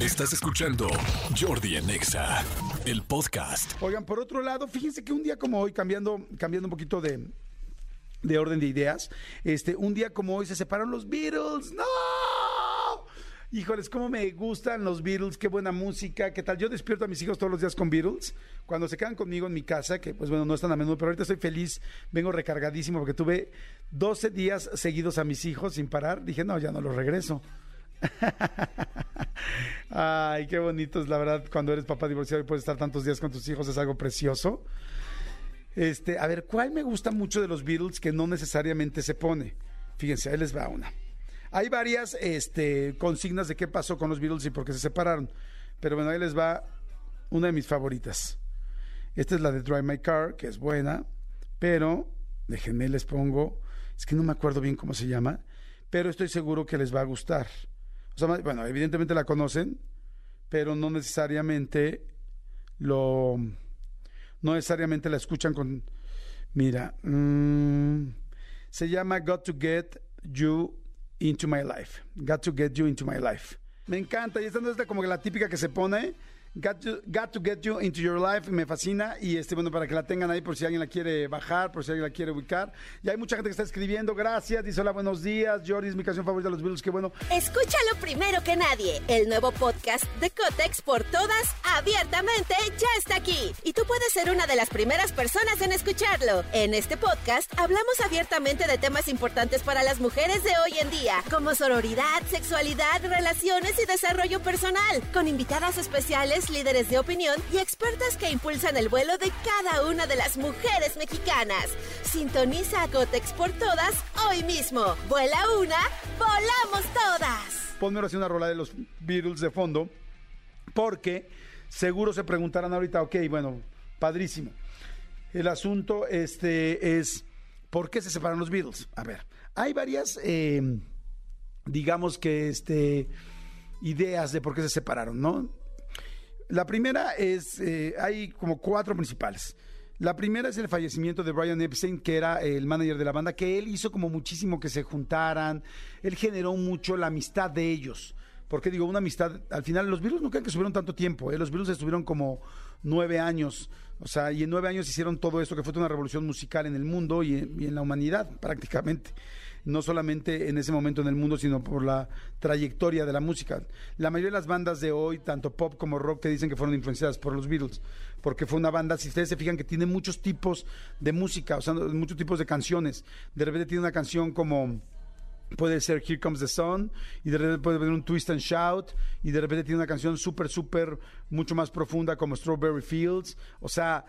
Estás escuchando Jordi en Exa, el podcast. Oigan, por otro lado, fíjense que un día como hoy, cambiando, cambiando un poquito de, de orden de ideas, este, un día como hoy se separaron los Beatles. ¡No! Híjoles, cómo me gustan los Beatles, qué buena música, qué tal. Yo despierto a mis hijos todos los días con Beatles. Cuando se quedan conmigo en mi casa, que pues bueno, no están a menudo, pero ahorita estoy feliz, vengo recargadísimo porque tuve 12 días seguidos a mis hijos sin parar. Dije, no, ya no los regreso. Ay, qué bonito es la verdad cuando eres papá divorciado y puedes estar tantos días con tus hijos, es algo precioso. Este, a ver, ¿cuál me gusta mucho de los Beatles que no necesariamente se pone? Fíjense, ahí les va una. Hay varias este, consignas de qué pasó con los Beatles y por qué se separaron. Pero bueno, ahí les va una de mis favoritas. Esta es la de Drive My Car, que es buena, pero déjenme les pongo, es que no me acuerdo bien cómo se llama, pero estoy seguro que les va a gustar. O sea, bueno, evidentemente la conocen, pero no necesariamente lo no necesariamente la escuchan con mira, mm, se llama Got to Get You Into My Life. Got to Get You Into My Life. Me encanta y esta no es como la típica que se pone Got to, Get You Into Your Life, me fascina y este bueno para que la tengan ahí por si alguien la quiere bajar, por si alguien la quiere ubicar. Y hay mucha gente que está escribiendo, gracias, dice hola, buenos días, Jordi es mi canción favorita de los Beatles, qué bueno. Escúchalo primero que nadie. El nuevo podcast de Cotex por todas, abiertamente, ya está aquí. Y tú puedes ser una de las primeras personas en escucharlo. En este podcast hablamos abiertamente de temas importantes para las mujeres de hoy en día, como sororidad, sexualidad, relaciones y desarrollo personal, con invitadas especiales, líderes de opinión y expertas que impulsan el vuelo de cada una de las mujeres mexicanas. Sintoniza a Cotex por todas hoy mismo. Vuela una, volamos todas. ponme ahora una rola de los Beatles de fondo, porque seguro se preguntarán ahorita, ok, bueno, padrísimo. El asunto este, es, ¿por qué se separan los Beatles? A ver, hay varias, eh, digamos que, este, ideas de por qué se separaron, ¿no? La primera es, eh, hay como cuatro principales. La primera es el fallecimiento de Brian Epstein, que era el manager de la banda, que él hizo como muchísimo que se juntaran, él generó mucho la amistad de ellos. Porque digo, una amistad, al final los Beatles no creen que estuvieron tanto tiempo, ¿eh? los Beatles estuvieron como nueve años, o sea, y en nueve años hicieron todo esto que fue una revolución musical en el mundo y en, y en la humanidad prácticamente no solamente en ese momento en el mundo, sino por la trayectoria de la música. La mayoría de las bandas de hoy, tanto pop como rock, te dicen que fueron influenciadas por los Beatles, porque fue una banda, si ustedes se fijan, que tiene muchos tipos de música, o sea, muchos tipos de canciones. De repente tiene una canción como puede ser Here Comes the Sun y de repente puede venir un Twist and Shout y de repente tiene una canción súper, súper, mucho más profunda como Strawberry Fields. O sea,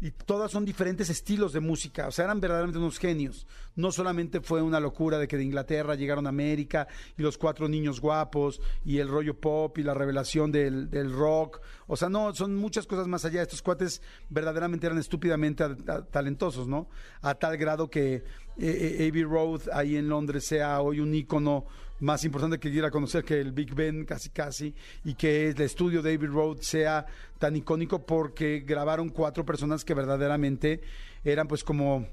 y todas son diferentes estilos de música, o sea, eran verdaderamente unos genios. No solamente fue una locura de que de Inglaterra llegaron a América y los cuatro niños guapos y el rollo pop y la revelación del, del rock, o sea, no, son muchas cosas más allá. Estos cuates verdaderamente eran estúpidamente talentosos, ¿no? A tal grado que eh, eh, Abbey Road ahí en Londres sea hoy un ícono más importante que ir a conocer que el Big Ben casi casi y que el estudio de Abbey Road sea tan icónico porque grabaron cuatro personas que verdaderamente eran pues como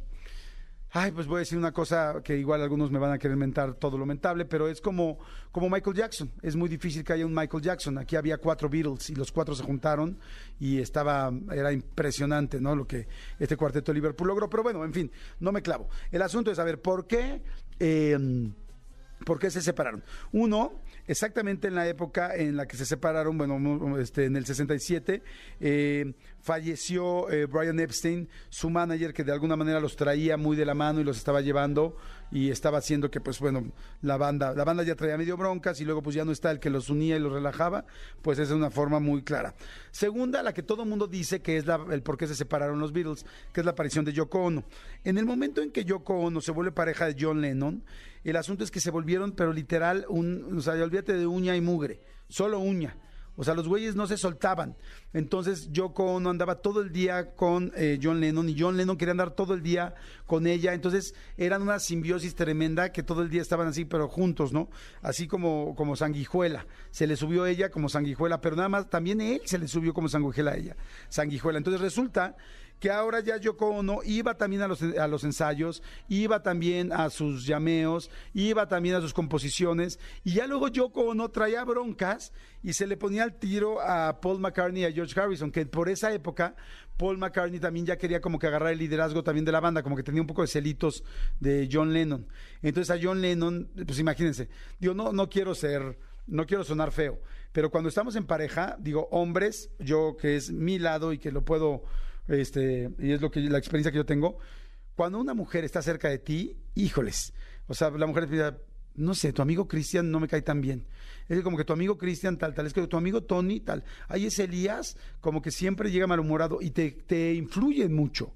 Ay, pues voy a decir una cosa que igual algunos me van a querer mentar todo lo mentable, pero es como, como Michael Jackson. Es muy difícil que haya un Michael Jackson. Aquí había cuatro Beatles y los cuatro se juntaron y estaba, era impresionante, ¿no? Lo que este cuarteto de Liverpool logró. Pero bueno, en fin, no me clavo. El asunto es saber por qué. eh, ¿Por qué se separaron? Uno, exactamente en la época en la que se separaron, bueno, este, en el 67, eh, falleció eh, Brian Epstein, su manager que de alguna manera los traía muy de la mano y los estaba llevando y estaba haciendo que pues bueno, la banda, la banda ya traía medio broncas y luego pues ya no está el que los unía y los relajaba, pues esa es una forma muy clara. Segunda, la que todo el mundo dice que es la- el por qué se separaron los Beatles, que es la aparición de Yoko Ono. En el momento en que Yoko Ono se vuelve pareja de John Lennon, el asunto es que se volvieron, pero literal, un, o sea, olvídate de uña y mugre, solo uña. O sea, los güeyes no se soltaban. Entonces Yoko Ono andaba todo el día con eh, John Lennon y John Lennon quería andar todo el día con ella. Entonces eran una simbiosis tremenda que todo el día estaban así, pero juntos, ¿no? Así como, como sanguijuela. Se le subió ella como sanguijuela, pero nada más también él se le subió como sanguijuela a ella. Sanguijuela. Entonces resulta que ahora ya Yoko Ono iba también a los, a los ensayos, iba también a sus llameos, iba también a sus composiciones, y ya luego Yoko Ono traía broncas y se le ponía al tiro a Paul McCartney y a George Harrison, que por esa época Paul McCartney también ya quería como que agarrar el liderazgo también de la banda, como que tenía un poco de celitos de John Lennon. Entonces a John Lennon, pues imagínense, digo, no, no quiero ser, no quiero sonar feo, pero cuando estamos en pareja, digo, hombres, yo que es mi lado y que lo puedo este, y es lo que la experiencia que yo tengo, cuando una mujer está cerca de ti, híjoles, o sea, la mujer piensa, no sé, tu amigo Cristian no me cae tan bien. Es como que tu amigo Cristian tal, tal, es que tu amigo Tony tal. Ahí es Elías, como que siempre llega malhumorado y te, te influye mucho.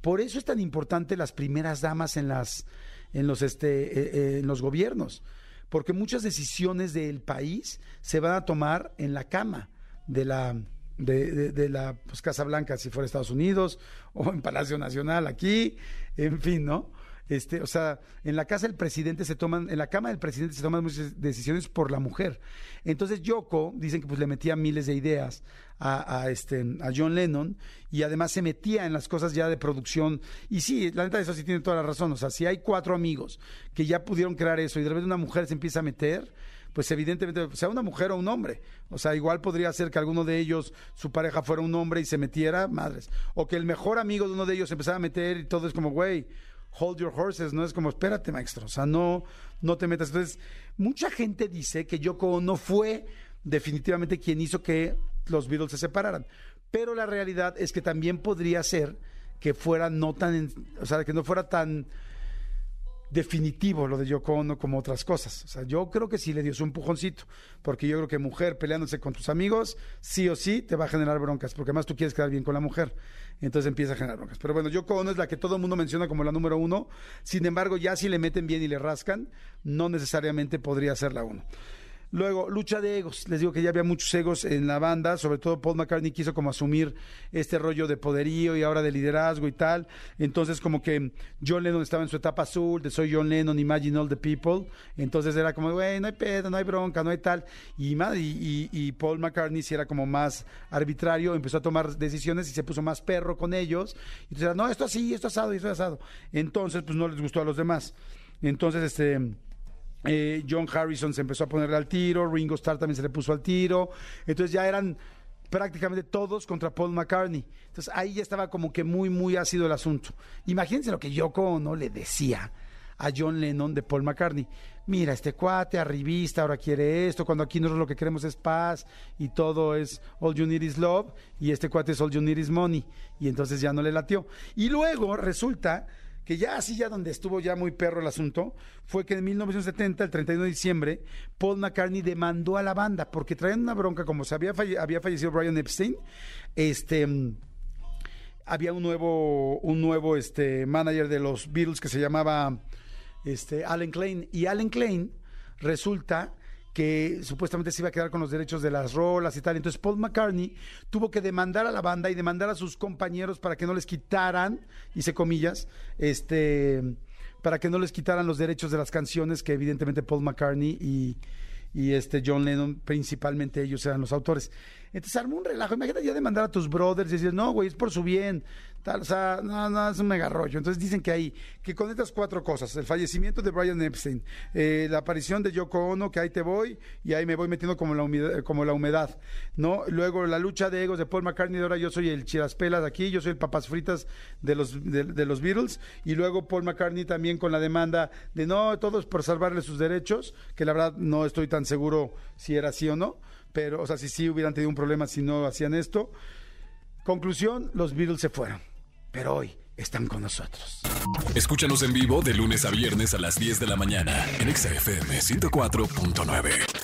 Por eso es tan importante las primeras damas en las en los este eh, eh, en los gobiernos, porque muchas decisiones del país se van a tomar en la cama de la de, de- de la pues, Casa Blanca, si fuera Estados Unidos, o en Palacio Nacional aquí, en fin, ¿no? Este, o sea, en la casa del presidente se toman, en la cama del presidente se toman muchas decisiones por la mujer. Entonces Yoko, dicen que pues le metía miles de ideas a, este, a John Lennon y además se metía en las cosas ya de producción. Y sí, la neta, eso sí tiene toda la razón. O sea, si hay cuatro amigos que ya pudieron crear eso y de repente una mujer se empieza a meter, pues evidentemente, sea una mujer o un hombre. O sea, igual podría ser que alguno de ellos, su pareja fuera un hombre y se metiera, madres. O que el mejor amigo de uno de ellos empezara a meter y todo es como, güey, hold your horses, no es como, espérate, maestro. O sea, no, no te metas. Entonces, mucha gente dice que Yoko Ono fue definitivamente quien hizo que los Beatles se separaran. Pero la realidad es que también podría ser que fuera no tan, o sea, que no fuera tan definitivo lo de Yoko Ono como otras cosas. O sea, yo creo que sí le dio su empujoncito, porque yo creo que mujer peleándose con tus amigos, sí o sí te va a generar broncas, porque además tú quieres quedar bien con la mujer. Entonces empieza a generar broncas. Pero bueno, Yoko Ono es la que todo el mundo menciona como la número uno. Sin embargo, ya si le meten bien y le rascan, no necesariamente podría ser la uno. Luego, lucha de egos. Les digo que ya había muchos egos en la banda, sobre todo Paul McCartney quiso como asumir este rollo de poderío y ahora de liderazgo y tal. Entonces, como que John Lennon estaba en su etapa azul, de soy John Lennon, Imagine All the People. Entonces era como, güey, no hay pedo, no hay bronca, no hay tal. Y, y, y- Paul McCartney sí era como más arbitrario, empezó a tomar decisiones y se puso más perro con ellos. Y entonces era, no, esto así, esto asado, esto asado. Entonces, pues no les gustó a los demás. Entonces, este eh, John Harrison se empezó a ponerle al tiro, Ringo Starr también se le puso al tiro, entonces ya eran prácticamente todos contra Paul McCartney. Entonces ahí ya estaba como que muy, muy ácido el asunto. Imagínense lo que Yoko Ono le decía a John Lennon de Paul McCartney. Mira, este cuate arribista ahora quiere esto, cuando aquí nosotros lo que queremos es paz y todo es all you need is love y este cuate es all you need is money. Y entonces ya no le latió. Y luego resulta que ya así ya donde estuvo ya muy perro el asunto, fue que en 1970, el 31 de diciembre, Paul McCartney demandó a la banda porque traían una bronca, como se había, falle- había fallecido Brian Epstein, este mm, había un nuevo, un nuevo este, manager de los Beatles que se llamaba este, Alan Klein. Y Alan Klein resulta que supuestamente se iba a quedar con los derechos de las rolas y tal. Entonces Paul McCartney tuvo que demandar a la banda y demandar a sus compañeros para que no les quitaran, hice comillas, este, para que no les quitaran los derechos de las canciones que evidentemente Paul McCartney y, y este John Lennon, principalmente ellos eran los autores. Entonces armó un relajo. Imagínate ya demandar a tus brothers y decir, no, güey, es por su bien. Tal, o sea, no, no, es un mega rollo. Entonces dicen que ahí, que con estas cuatro cosas, el fallecimiento de Brian Epstein, eh, la aparición de Yoko Ono, que ahí te voy, y ahí me voy metiendo como la humedad, como la humedad, ¿no? Luego la lucha de egos de Paul McCartney, de ahora yo soy el chiraspelas aquí, yo soy el papas fritas de los, de, de los Beatles, y luego Paul McCartney también con la demanda de no, todos por salvarle sus derechos, que la verdad no estoy tan seguro si era así o no, pero, o sea, si sí hubieran tenido un problema si no hacían esto Conclusión, los Beatles se fueron, pero hoy están con nosotros. Escúchanos en vivo de lunes a viernes a las 10 de la mañana en Exa FM 104.9.